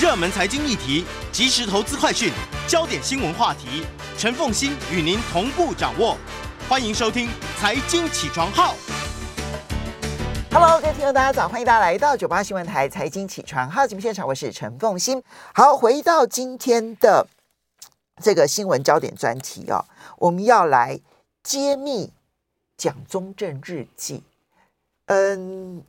热门财经议题、即时投资快讯、焦点新闻话题，陈凤欣与您同步掌握。欢迎收听《财经起床号》。Hello，各位听众，大家早！欢迎大家来到九八新闻台《财经起床号》节目现场，我是陈凤欣。好，回到今天的这个新闻焦点专题哦，我们要来揭秘。蒋中正日记，嗯，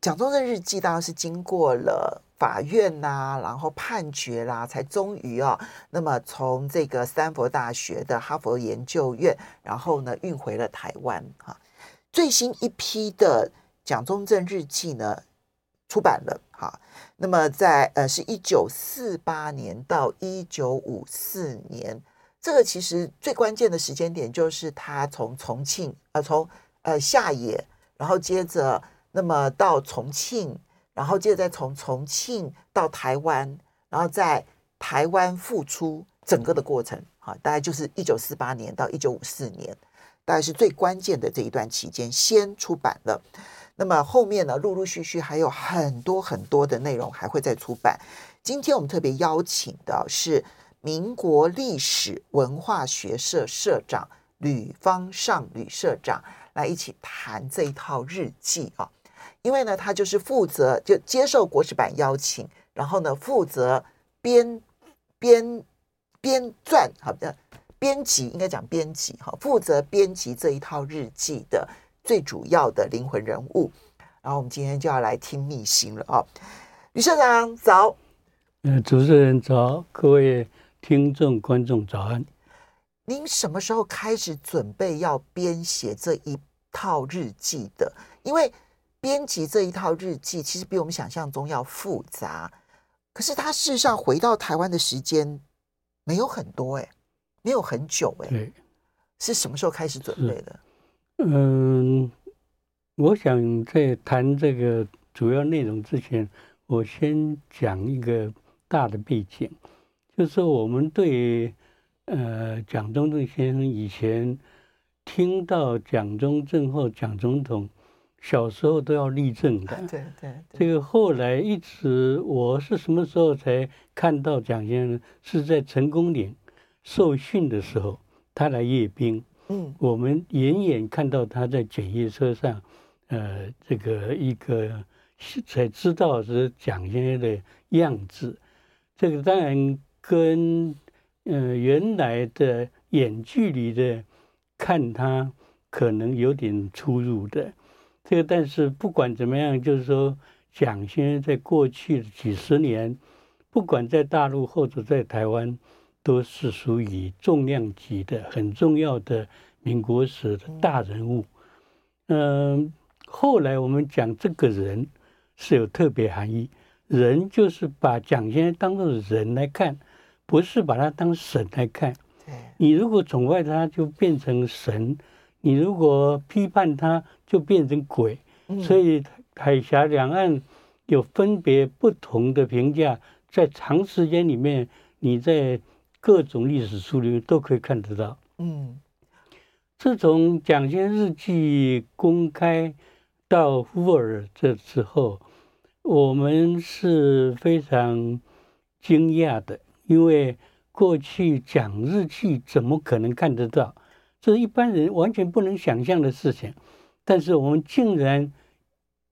蒋中正日记当然是经过了法院呐、然后判决啦，才终于啊，那么从这个三佛大学的哈佛研究院，然后呢运回了台湾哈。最新一批的蒋中正日记呢出版了哈，那么在呃是一九四八年到一九五四年。这个其实最关键的时间点就是他从重庆呃从呃下野，然后接着那么到重庆，然后接着再从重庆到台湾，然后在台湾复出整个的过程，哈，大概就是一九四八年到一九五四年，大概是最关键的这一段期间先出版了。那么后面呢，陆陆续续还有很多很多的内容还会再出版。今天我们特别邀请的是。民国历史文化学社社长吕方尚吕社长来一起谈这一套日记啊，因为呢，他就是负责就接受国史版邀请，然后呢，负责编编编撰好的编辑应该讲编辑哈，负责编辑这一套日记的最主要的灵魂人物。然后我们今天就要来听秘辛了啊，吕社长早，呃，主持人早，各位。听众、观众早安！您什么时候开始准备要编写这一套日记的？因为编辑这一套日记其实比我们想象中要复杂。可是他事实上回到台湾的时间没有很多，哎，没有很久，哎，对，是什么时候开始准备的？嗯，我想在谈这个主要内容之前，我先讲一个大的背景。就是，我们对呃蒋中正先生以前听到蒋中正或蒋总统小时候都要立正的，对对。这个后来一直我是什么时候才看到蒋先生？是在成功岭受训的时候，他来阅兵，嗯，我们远远看到他在检阅车上，呃，这个一个才知道是蒋先生的样子。这个当然。跟呃原来的远距离的看他可能有点出入的，这个但是不管怎么样，就是说蒋先生在过去的几十年，不管在大陆或者在台湾，都是属于重量级的很重要的民国史的大人物。嗯、呃，后来我们讲这个人是有特别含义，人就是把蒋先生当作人来看。不是把他当神来看，你如果崇拜他，就变成神；你如果批判他，就变成鬼。所以海峡两岸有分别不同的评价，在长时间里面，你在各种历史书里面都可以看得到。嗯，自从蒋先日记公开到乌尔这之后，我们是非常惊讶的。因为过去讲日记怎么可能看得到？这是一般人完全不能想象的事情。但是我们竟然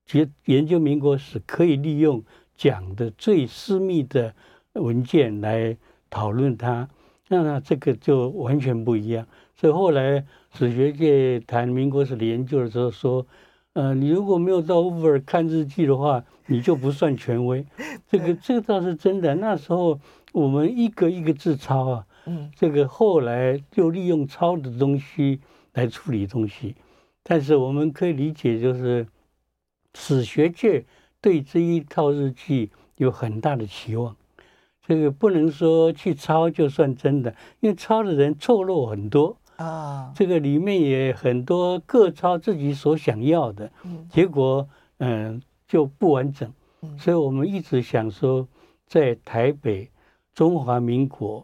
觉研究民国史可以利用讲的最私密的文件来讨论它，那这个就完全不一样。所以后来史学界谈民国史的研究的时候说，呃，你如果没有到乌尔看日记的话，你就不算权威。这个 这个倒是真的。那时候。我们一个一个字抄啊，嗯，这个后来就利用抄的东西来处理东西，但是我们可以理解，就是史学界对这一套日记有很大的期望。这个不能说去抄就算真的，因为抄的人错漏很多啊。这个里面也很多各抄自己所想要的，结果嗯就不完整。所以我们一直想说，在台北中华民国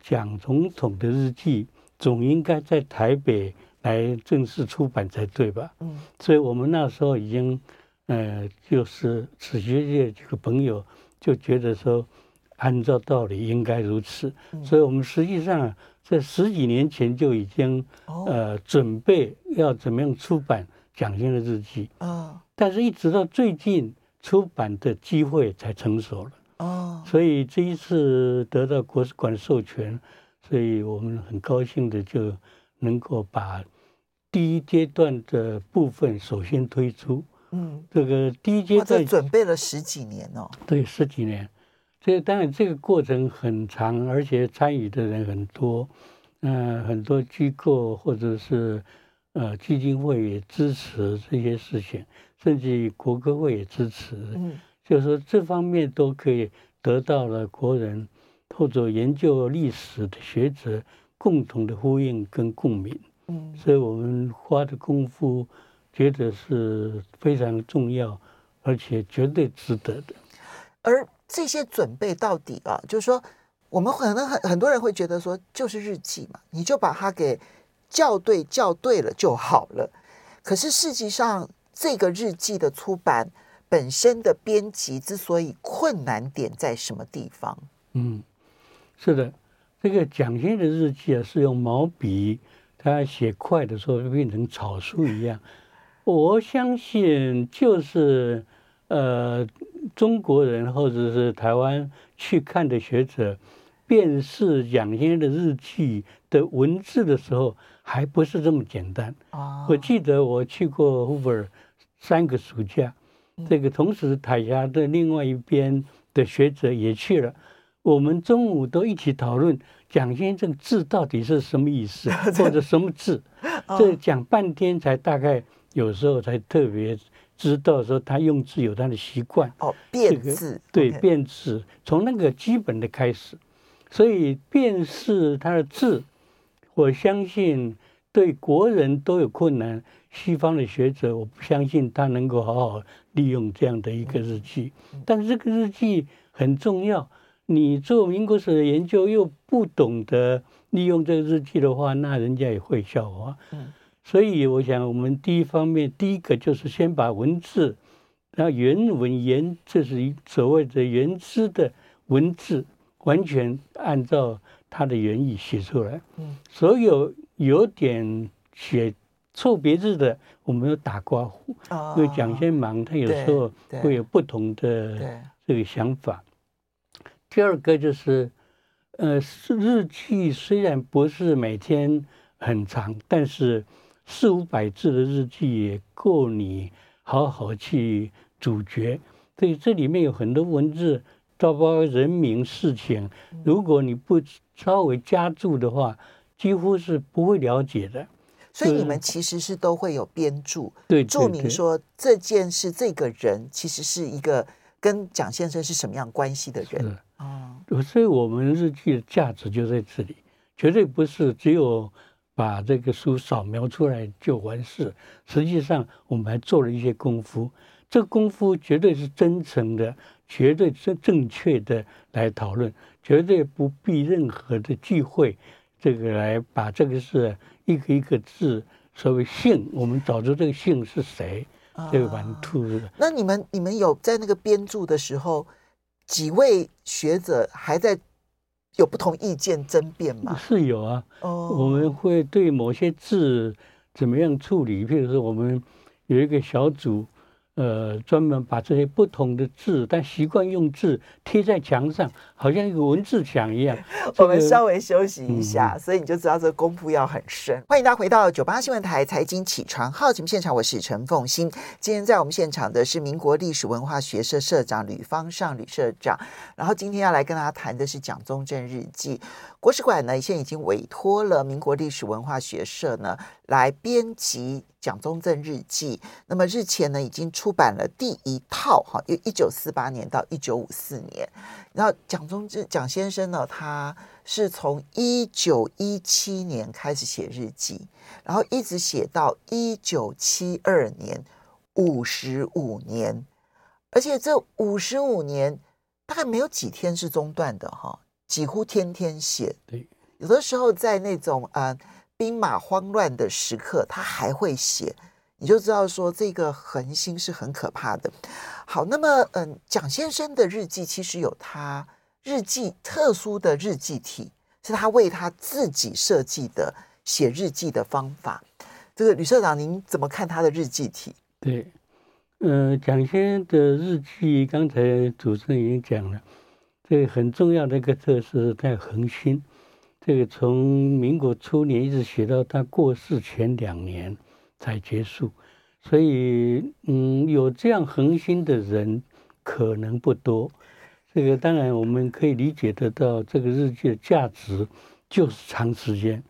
蒋总统的日记总应该在台北来正式出版才对吧？嗯。所以我们那时候已经呃就是史学界几个朋友就觉得说。按照道理应该如此，所以我们实际上在十几年前就已经呃准备要怎么样出版蒋先的日记啊，但是一直到最近出版的机会才成熟了哦，所以这一次得到国史馆授权，所以我们很高兴的就能够把第一阶段的部分首先推出，嗯，这个第一阶段准备了十几年哦，对，十几年。这当然，这个过程很长，而且参与的人很多，嗯、呃，很多机构或者是呃基金会也支持这些事情，甚至国科会也支持，嗯，就是说这方面都可以得到了国人或者研究历史的学者共同的呼应跟共鸣，嗯，所以我们花的功夫觉得是非常重要，而且绝对值得的，而。这些准备到底啊，就是说，我们可能很很多人会觉得说，就是日记嘛，你就把它给校对校对了就好了。可是实际上，这个日记的出版本身的编辑之所以困难点在什么地方？嗯，是的，这个蒋先的日记啊，是用毛笔，他写快的时候就变成草书一样。我相信就是。呃，中国人或者是台湾去看的学者，辨识蒋先生的日记的文字的时候，还不是这么简单。啊，我记得我去过 Hoover 三个暑假，这个同时台下的另外一边的学者也去了，我们中午都一起讨论蒋先生字到底是什么意思，或者什么字，这讲半天才大概有时候才特别。知道说他用字有他的习惯。哦，变字对变字，从那个基本的开始，所以辨识他的字，我相信对国人都有困难。西方的学者，我不相信他能够好好利用这样的一个日记。但是这个日记很重要，你做民国史的研究又不懂得利用这个日记的话，那人家也会笑话。嗯。所以，我想，我们第一方面，第一个就是先把文字，那原文原，这是一所谓的原汁的文字，完全按照它的原意写出来。嗯，所有有点写错别字的，我们要打刮胡。哦，因为蒋先忙，他有时候会有不同的这个想法。第二个就是，呃，日记虽然不是每天很长，但是。四五百字的日记也够你好好去咀嚼，所以这里面有很多文字，包括人名事情，如果你不稍微加注的话，几乎是不会了解的。所以你们其实是都会有编注，对，注明说这件事、这个人其实是一个跟蒋先生是什么样关系的人啊。所以我们日记的价值就在这里，绝对不是只有。把这个书扫描出来就完事，实际上我们还做了一些功夫，这个功夫绝对是真诚的，绝对正正确的来讨论，绝对不必任何的忌讳，这个来把这个是一个一个字，所谓姓，我们找出这个姓是谁，这个完秃的。那你们你们有在那个编著的时候，几位学者还在？有不同意见争辩吗？是有啊，哦，我们会对某些字怎么样处理？譬如说，我们有一个小组。呃，专门把这些不同的字，但习惯用字贴在墙上，好像一个文字墙一样。我们稍微休息一下，嗯、所以你就知道这个功夫要很深。欢迎大家回到九八新闻台财经起床号节目现场，我是陈凤欣。今天在我们现场的是民国历史文化学社社长吕方尚吕社长，然后今天要来跟大家谈的是蒋中正日记。国史馆呢，现在已经委托了民国历史文化学社呢来编辑。蒋中正日记，那么日前呢已经出版了第一套哈，由一九四八年到一九五四年。然后蒋中正蒋先生呢，他是从一九一七年开始写日记，然后一直写到一九七二年，五十五年，而且这五十五年大概没有几天是中断的哈，几乎天天写。对，有的时候在那种呃。兵马慌乱的时刻，他还会写，你就知道说这个恒心是很可怕的。好，那么嗯，蒋先生的日记其实有他日记特殊的日记体，是他为他自己设计的写日记的方法。这个吕社长，您怎么看他的日记体？对，嗯、呃，蒋先生的日记，刚才主持人已经讲了，这很重要的一个特色，他有恒心。这个从民国初年一直写到他过世前两年才结束，所以嗯，有这样恒心的人可能不多。这个当然我们可以理解得到，这个日记的价值就是长时间。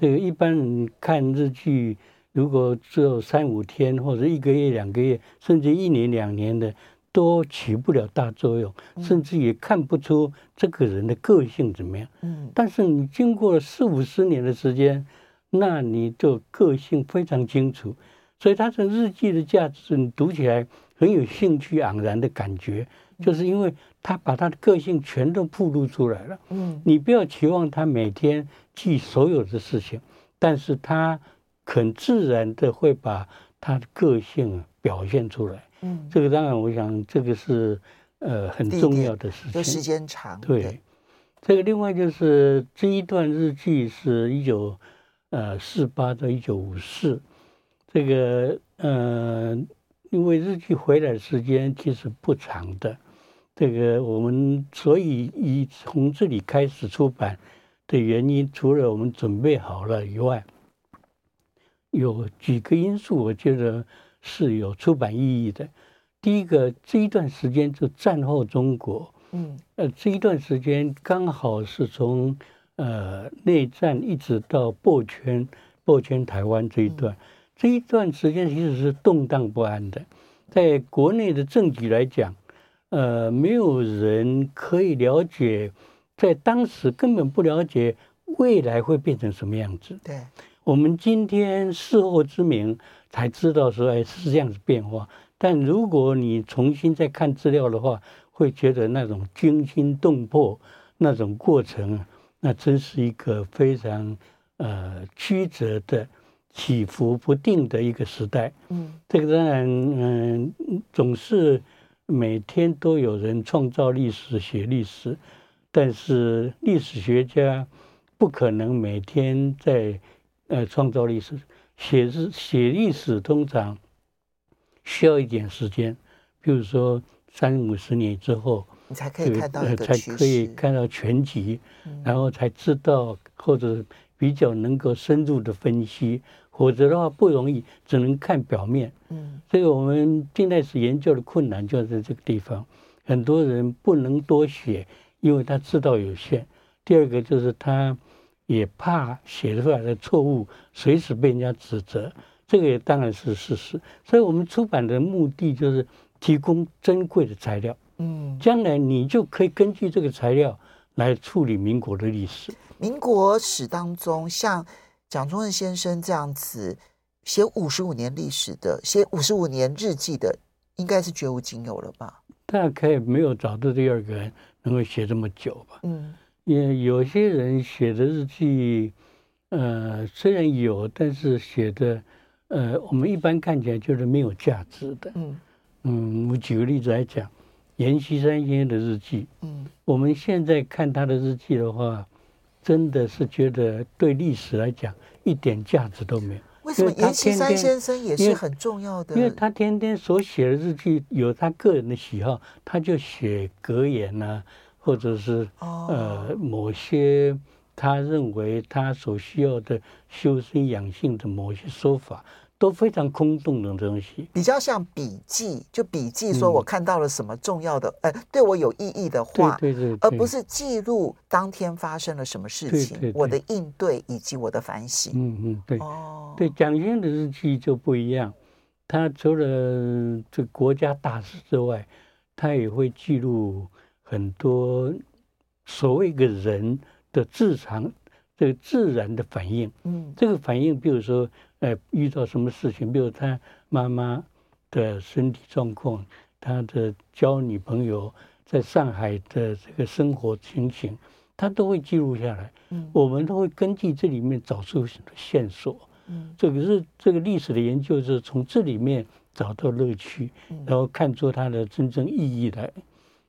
这个一般人看日记，如果只有三五天或者一个月、两个月，甚至一年、两年的。都起不了大作用，甚至也看不出这个人的个性怎么样。嗯，但是你经过了四五十年的时间，那你就个性非常清楚。所以他的日记的价值，你读起来很有兴趣盎然的感觉，就是因为他把他的个性全都暴露出来了。嗯，你不要期望他每天记所有的事情，但是他很自然的会把他的个性表现出来。嗯，这个当然，我想这个是呃很重要的事情。时间长。对，对这个另外就是这一段日记是一九呃四八到一九五四，这个呃因为日记回来的时间其实不长的，这个我们所以以从这里开始出版的原因，除了我们准备好了以外，有几个因素，我觉得。是有出版意义的。第一个，这一段时间就战后中国，嗯，呃，这一段时间刚好是从呃内战一直到破圈、破圈台湾这一段，嗯、这一段时间其实是动荡不安的。在国内的政局来讲，呃，没有人可以了解，在当时根本不了解未来会变成什么样子。对，我们今天事后之明。才知道说，哎，是这样子变化。但如果你重新再看资料的话，会觉得那种惊心动魄那种过程，那真是一个非常呃曲折的、起伏不定的一个时代。嗯，这个当然，嗯、呃，总是每天都有人创造历史、写历史，但是历史学家不可能每天在呃创造历史。写字写历史通常需要一点时间，比如说三五十年之后，你才可以看到才可以看到全集，嗯、然后才知道或者比较能够深入的分析，否则的话不容易，只能看表面。嗯，所以我们近代史研究的困难就在这个地方，很多人不能多写，因为他知道有限。第二个就是他。也怕写出来的错误随时被人家指责，这个也当然是事实。所以我们出版的目的就是提供珍贵的材料，嗯，将来你就可以根据这个材料来处理民国的历史。民国史当中，像蒋中正先生这样子写五十五年历史的，写五十五年日记的，应该是绝无仅有了吧？大概没有找到第二个人能够写这么久吧？嗯。也有些人写的日记，呃，虽然有，但是写的，呃，我们一般看起来就是没有价值的。嗯嗯，我举个例子来讲，阎锡山先生的日记，嗯，我们现在看他的日记的话，真的是觉得对历史来讲一点价值都没有。为什么阎锡山先生也是很重要的？因为他天天所写的日记有他个人的喜好，他就写格言呐、啊。或者是呃某些他认为他所需要的修身养性的某些说法，都非常空洞的东西，比较像笔记，就笔记说我看到了什么重要的，嗯、呃，对我有意义的话，对对，对对，而不是记录当天发生了什么事情，我的应对以及我的反省。嗯嗯，对，哦，对，蒋先生的日记就不一样，他除了这国家大事之外，他也会记录很多所谓一个人的自常这个自然的反应。嗯，这个反应，比如说。呃，遇到什么事情，比如他妈妈的身体状况，他的交女朋友在上海的这个生活情形，他都会记录下来。嗯，我们都会根据这里面找出线索。嗯，这个是这个历史的研究，是从这里面找到乐趣，然后看出它的真正意义来。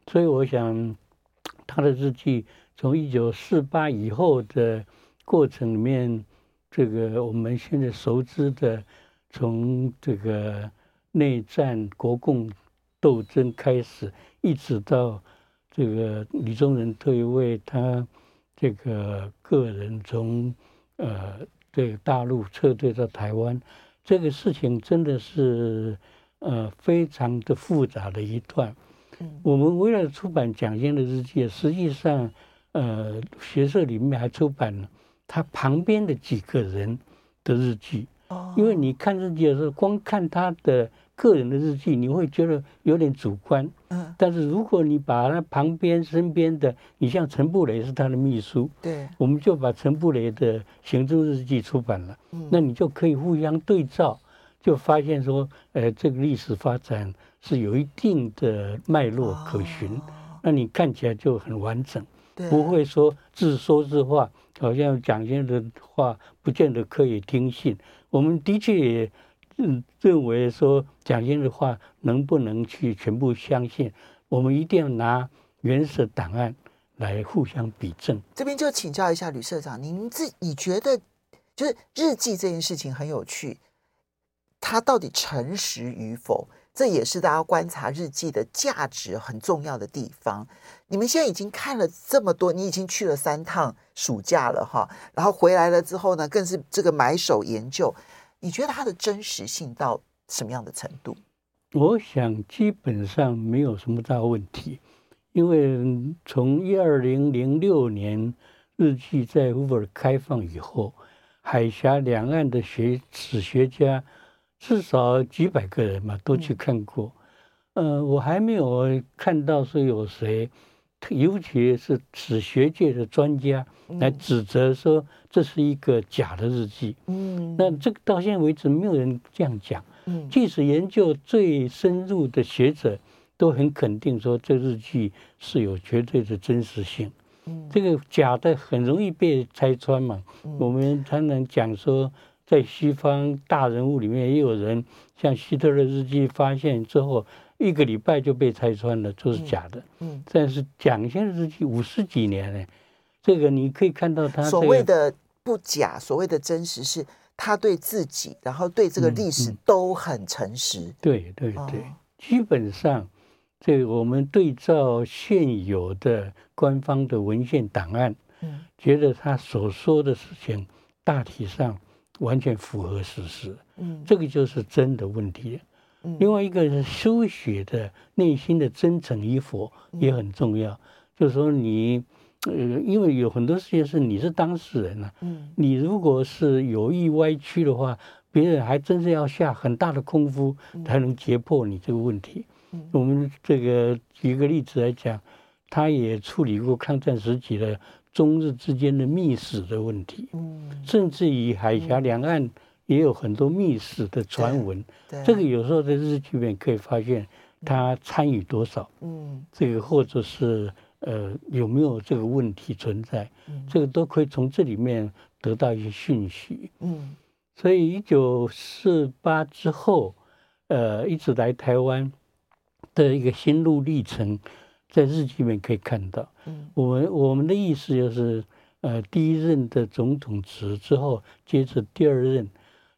所以我想，他的日记从一九四八以后的过程里面。这个我们现在熟知的，从这个内战、国共斗争开始，一直到这个李宗仁退位，他这个个人从呃这个大陆撤退到台湾，这个事情真的是呃非常的复杂的一段。我们为了出版蒋先的日记，实际上呃学社里面还出版了。他旁边的几个人的日记，因为你看日记的时候，光看他的个人的日记，你会觉得有点主观。嗯。但是如果你把他旁边、身边的，你像陈布雷是他的秘书，对，我们就把陈布雷的行政日记出版了。嗯。那你就可以互相对照，就发现说，呃，这个历史发展是有一定的脉络可循，那你看起来就很完整，不会说自说自话。好像蒋先生的话不见得可以听信，我们的确也认认为说蒋先生的话能不能去全部相信？我们一定要拿原始档案来互相比证。这边就请教一下吕社长，您自己觉得就是日记这件事情很有趣，它到底诚实与否？这也是大家观察日记的价值很重要的地方。你们现在已经看了这么多，你已经去了三趟暑假了哈，然后回来了之后呢，更是这个买手研究。你觉得它的真实性到什么样的程度？我想基本上没有什么大问题，因为从一二零零六年日记在乌尔开放以后，海峡两岸的学史学家。至少几百个人嘛，都去看过。呃，我还没有看到说有谁，尤其是史学界的专家来指责说这是一个假的日记。嗯，那这个到现在为止没有人这样讲。嗯，即使研究最深入的学者都很肯定说这日记是有绝对的真实性。嗯，这个假的很容易被拆穿嘛。我们才能讲说。在西方大人物里面，也有人像希特勒日记发现之后，一个礼拜就被拆穿了，就是假的。嗯，但是蒋先生日记五十几年呢，这个你可以看到他所谓的不假，所谓的真实，是他对自己，然后对这个历史都很诚实。对对对，基本上，这个我们对照现有的官方的文献档案，嗯，觉得他所说的事情大体上。完全符合事实，嗯，这个就是真的问题。嗯，另外一个是书写的内心的真诚与否也很重要。就是说你，呃，因为有很多事情是你是当事人啊，嗯，你如果是有意歪曲的话，别人还真是要下很大的功夫才能揭破你这个问题。嗯，我们这个举个例子来讲，他也处理过抗战时期的。中日之间的密使的问题，嗯，甚至于海峡两岸也有很多密使的传闻，这个有时候在日剧里面可以发现他参与多少，嗯，这个或者是呃有没有这个问题存在，这个都可以从这里面得到一些讯息，嗯，所以一九四八之后，呃，一直来台湾的一个心路历程。在日记里面可以看到，嗯，我们我们的意思就是，呃，第一任的总统职之后，接着第二任，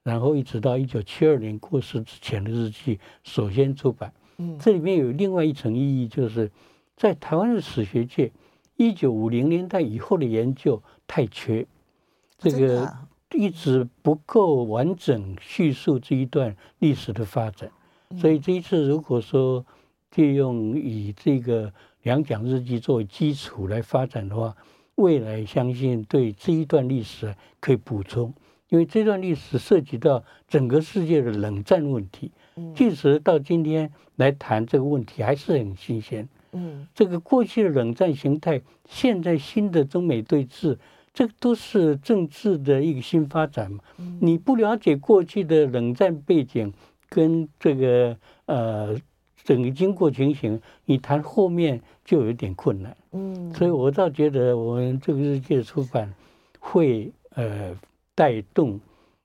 然后一直到一九七二年过世之前的日记，首先出版。嗯，这里面有另外一层意义，就是在台湾的史学界，一九五零年代以后的研究太缺，这个一直不够完整叙述这一段历史的发展，所以这一次如果说借用以这个两蒋日记作为基础来发展的话，未来相信对这一段历史可以补充，因为这段历史涉及到整个世界的冷战问题，即使到今天来谈这个问题还是很新鲜。嗯，这个过去的冷战形态，现在新的中美对峙。这个都是政治的一个新发展嘛？你不了解过去的冷战背景跟这个呃整个经过情形，你谈后面就有点困难。嗯，所以我倒觉得我们这个日记的出版会呃带动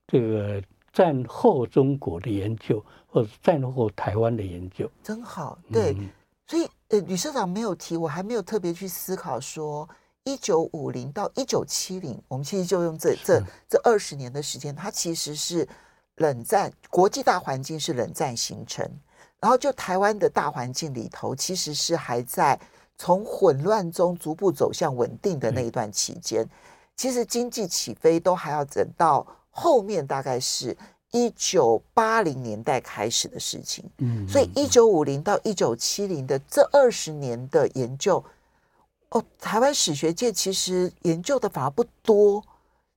这个战后中国的研究，或者战后台湾的研究。真好，对。嗯、所以呃，吕社长没有提，我还没有特别去思考说。一九五零到一九七零，我们其实就用这这这二十年的时间，它其实是冷战，国际大环境是冷战形成，然后就台湾的大环境里头，其实是还在从混乱中逐步走向稳定的那一段期间。其实经济起飞都还要等到后面，大概是一九八零年代开始的事情。嗯，所以一九五零到一九七零的这二十年的研究。哦，台湾史学界其实研究的反而不多，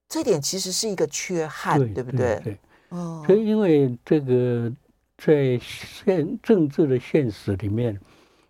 这点其实是一个缺憾，对，对不对？对，哦。所以因为这个在现政治的现实里面，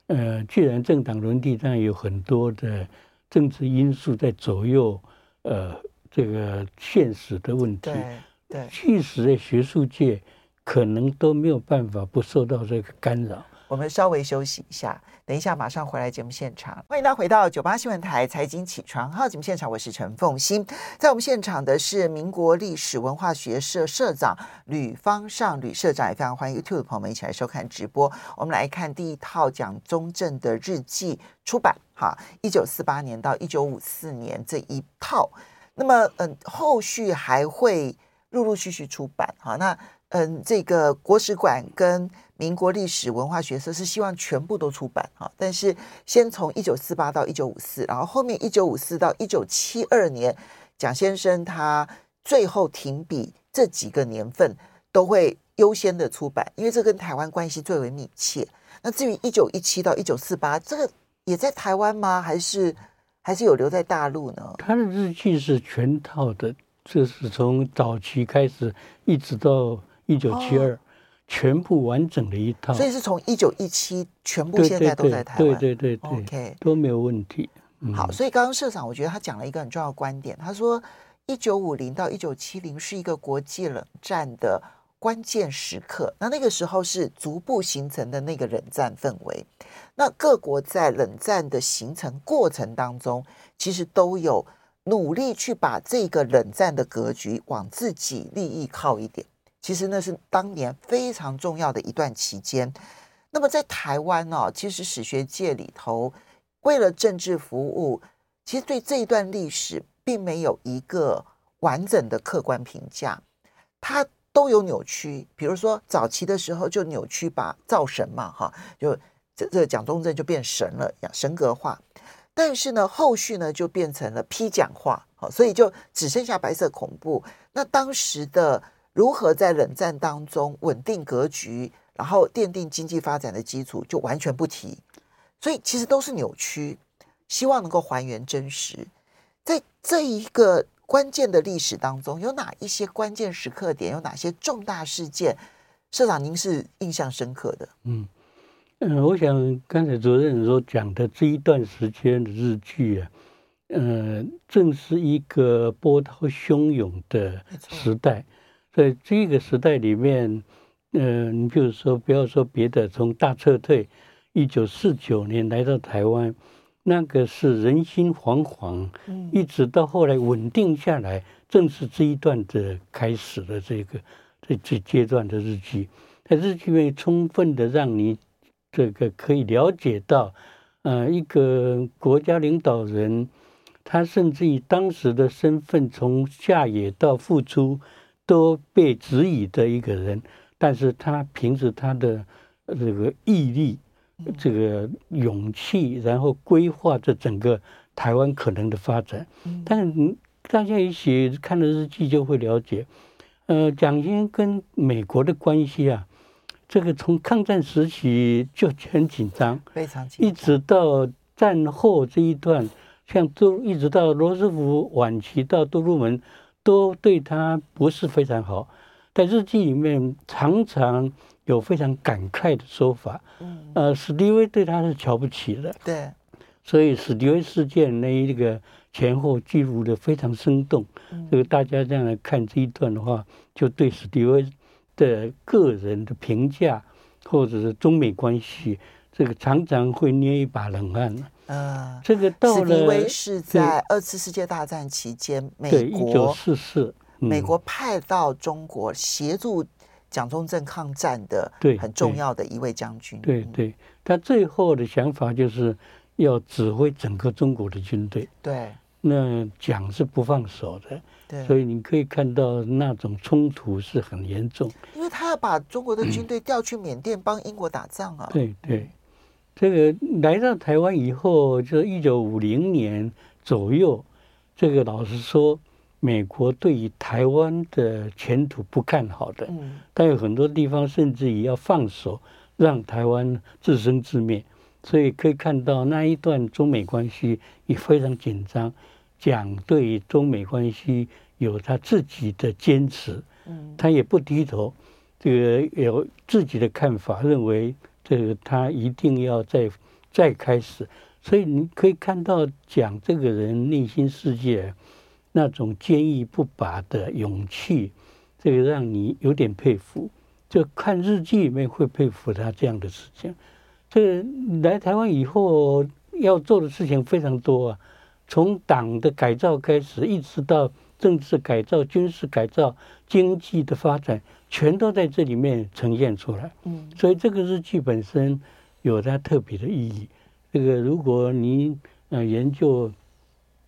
呃，既然政党轮替，当然有很多的政治因素在左右，呃，这个现实的问题。对，对。即使在学术界，可能都没有办法不受到这个干扰。我们稍微休息一下，等一下马上回来节目现场。欢迎大家回到九八新闻台财经起床号节目现场，我是陈凤欣。在我们现场的是民国历史文化学社社长吕方尚吕社长，也非常欢迎 YouTube 的朋友们一起来收看直播。我们来看第一套蒋中正的日记出版，哈，一九四八年到一九五四年这一套。那么，嗯，后续还会陆陆续续出版，哈，那。嗯，这个国史馆跟民国历史文化学社是希望全部都出版啊，但是先从一九四八到一九五四，然后后面一九五四到一九七二年，蒋先生他最后停笔这几个年份都会优先的出版，因为这跟台湾关系最为密切。那至于一九一七到一九四八，这个也在台湾吗？还是还是有留在大陆呢？他的日记是全套的，这是从早期开始一直到。一九七二，全部完整的一套，所以是从一九一七全部现在都在台湾，对对对对，OK。都没有问题。嗯、好，所以刚刚社长我觉得他讲了一个很重要的观点，他说一九五零到一九七零是一个国际冷战的关键时刻，那那个时候是逐步形成的那个冷战氛围，那各国在冷战的形成过程当中，其实都有努力去把这个冷战的格局往自己利益靠一点。其实那是当年非常重要的一段期间。那么在台湾呢、哦，其实史学界里头为了政治服务，其实对这一段历史并没有一个完整的客观评价，它都有扭曲。比如说早期的时候就扭曲把造神嘛，哈，就这这蒋中正就变神了，神格化。但是呢，后续呢就变成了批蒋化，好，所以就只剩下白色恐怖。那当时的。如何在冷战当中稳定格局，然后奠定经济发展的基础，就完全不提。所以其实都是扭曲，希望能够还原真实。在这一个关键的历史当中，有哪一些关键时刻点？有哪些重大事件？社长，您是印象深刻的？嗯嗯，我想刚才主任所讲的这一段时间的日剧啊，呃，正是一个波涛汹涌的时代。在这个时代里面，嗯、呃，你比如说，不要说别的，从大撤退，一九四九年来到台湾，那个是人心惶惶，一直到后来稳定下来，正是这一段的开始的这个这这阶段的日记，它日记里面充分的让你这个可以了解到，呃，一个国家领导人，他甚至以当时的身份从下野到复出。都被质疑的一个人，但是他凭着他的这个毅力、这个勇气，然后规划着整个台湾可能的发展。但是大家一起看了日记就会了解，呃，蒋先生跟美国的关系啊，这个从抗战时期就很紧张，非常紧张，一直到战后这一段，像都一直到罗斯福晚期到杜鲁门，都对他不是非常好，在日记里面常常有非常感慨的说法，嗯，呃，史迪威对他是瞧不起的，对。所以史迪威事件那一个前后记录的非常生动，这个大家这样来看这一段的话，就对史迪威的个人的评价，或者是中美关系，这个常常会捏一把冷汗。嗯，这个到了史迪威是在二次世界大战期间，美国一九四四，美国派到中国协助蒋中正抗战的，对很重要的一位将军。对对，他最后的想法就是。要指挥整个中国的军队，对，那蒋是不放手的，对，所以你可以看到那种冲突是很严重，因为他要把中国的军队调去缅甸帮英国打仗啊。对对，这个来到台湾以后，就一九五零年左右，这个老实说，美国对于台湾的前途不看好的，嗯，但有很多地方甚至也要放手，让台湾自生自灭。所以可以看到那一段中美关系也非常紧张，蒋对中美关系有他自己的坚持，嗯，他也不低头，这个有自己的看法，认为这个他一定要再再开始。所以你可以看到讲这个人内心世界那种坚毅不拔的勇气，这个让你有点佩服。就看日记里面会佩服他这样的事情。这个来台湾以后要做的事情非常多啊，从党的改造开始，一直到政治改造、军事改造、经济的发展，全都在这里面呈现出来。嗯，所以这个日记本身有它特别的意义。这个如果你呃研究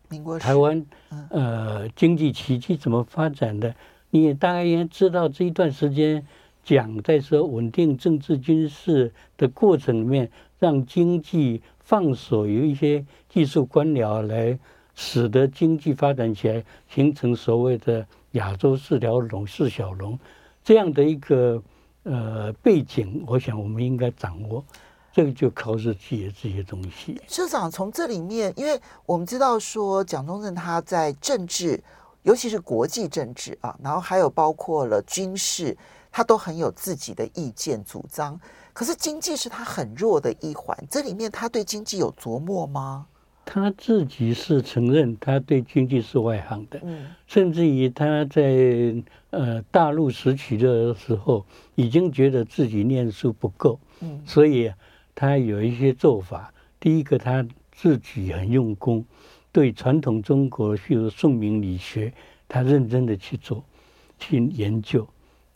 民国台湾呃经济奇迹怎么发展的，你也大概应该知道这一段时间。讲在说稳定政治军事的过程里面，让经济放手，有一些技术官僚来使得经济发展起来，形成所谓的亚洲四条龙、四小龙这样的一个呃背景，我想我们应该掌握。这个就靠自己的这些东西。社长从这里面，因为我们知道说蒋中正他在政治，尤其是国际政治啊，然后还有包括了军事。他都很有自己的意见主张，可是经济是他很弱的一环。这里面他对经济有琢磨吗？他自己是承认他对经济是外行的，嗯，甚至于他在呃大陆时期的时候，已经觉得自己念书不够，嗯，所以他有一些做法。第一个，他自己很用功，对传统中国，譬如宋明理学，他认真的去做，去研究。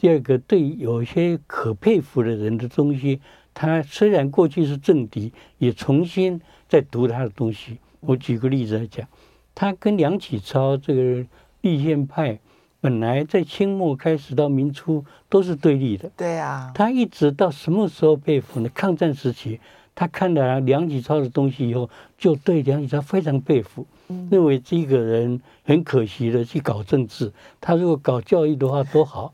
第二个，对有些可佩服的人的东西，他虽然过去是政敌，也重新在读他的东西。我举个例子来讲，他跟梁启超这个立宪派，本来在清末开始到明初都是对立的。对啊，他一直到什么时候佩服呢？抗战时期，他看了梁启超的东西以后，就对梁启超非常佩服，认为这个人很可惜的去搞政治，他如果搞教育的话多好。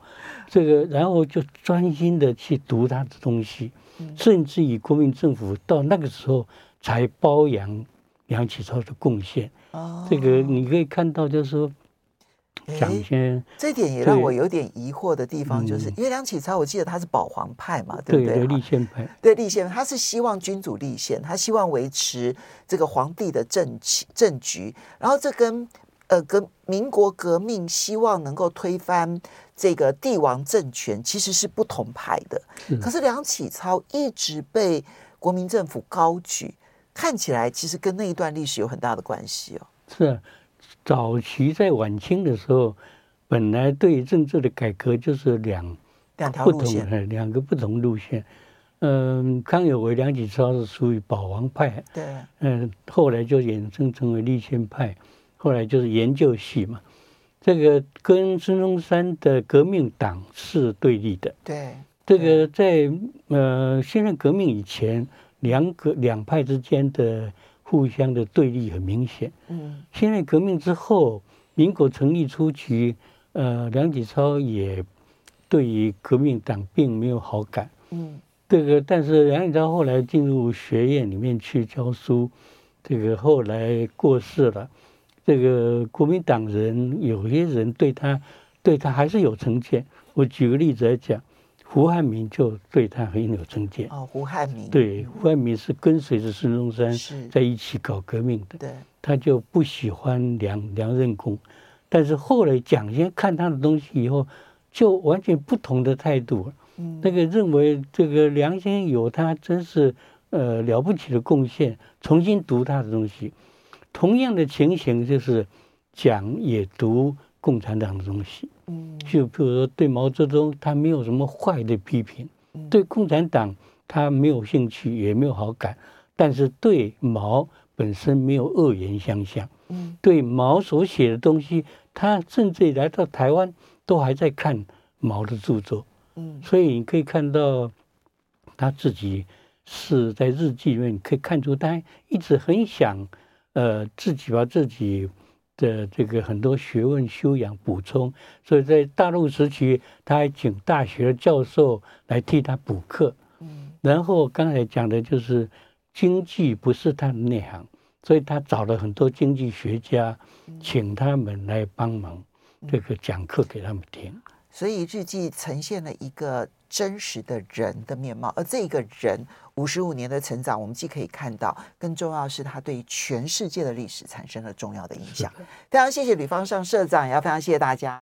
这个，然后就专心的去读他的东西，甚至于国民政府到那个时候才褒扬梁启超的贡献。哦，这个你可以看到，就是说，蒋先生，这点也让我有点疑惑的地方，就是因为梁启超，我记得他是保皇派嘛，对不对？对，立宪派。对，立宪，他是希望君主立宪，他希望维持这个皇帝的政政局，然后这跟呃跟民国革命希望能够推翻。这个帝王政权其实是不同派的，可是梁启超一直被国民政府高举，看起来其实跟那一段历史有很大的关系哦。是啊，早期在晚清的时候，本来对政治的改革就是两两条路线，两个不同路线。嗯，康有为、梁启超是属于保皇派，对，嗯，后来就衍生成为立宪派，后来就是研究系嘛。这个跟孙中山的革命党是对立的。对，这个在呃，辛亥革命以前，两个两派之间的互相的对立很明显。嗯，辛亥革命之后，民国成立初期，呃，梁启超也对于革命党并没有好感。嗯，这个但是梁启超后来进入学院里面去教书，这个后来过世了。这个国民党人有些人对他对他还是有成见。我举个例子来讲。胡汉民就对他很有成见。哦，胡汉民。对胡汉民是跟随着孙中山在一起搞革命的，对，他就不喜欢梁梁任公，但是后来蒋先看他的东西以后，就完全不同的态度，嗯，那个认为这个梁先生有他真是呃了不起的贡献，重新读他的东西，同样的情形就是蒋也读。共产党的东西，嗯，就比如说对毛泽东，他没有什么坏的批评，对共产党他没有兴趣，也没有好感，但是对毛本身没有恶言相向，嗯，对毛所写的东西，他甚至来到台湾都还在看毛的著作，嗯，所以你可以看到他自己是在日记里面可以看出他一直很想，呃，自己把自己。的这个很多学问修养补充，所以在大陆时期，他还请大学的教授来替他补课。嗯，然后刚才讲的就是经济不是他的内行，所以他找了很多经济学家，请他们来帮忙这个讲课给他们听。所以日记呈现了一个真实的人的面貌，而这一个人五十五年的成长，我们既可以看到，更重要是他对全世界的历史产生了重要的影响。非常谢谢吕方尚社长，也要非常谢谢大家。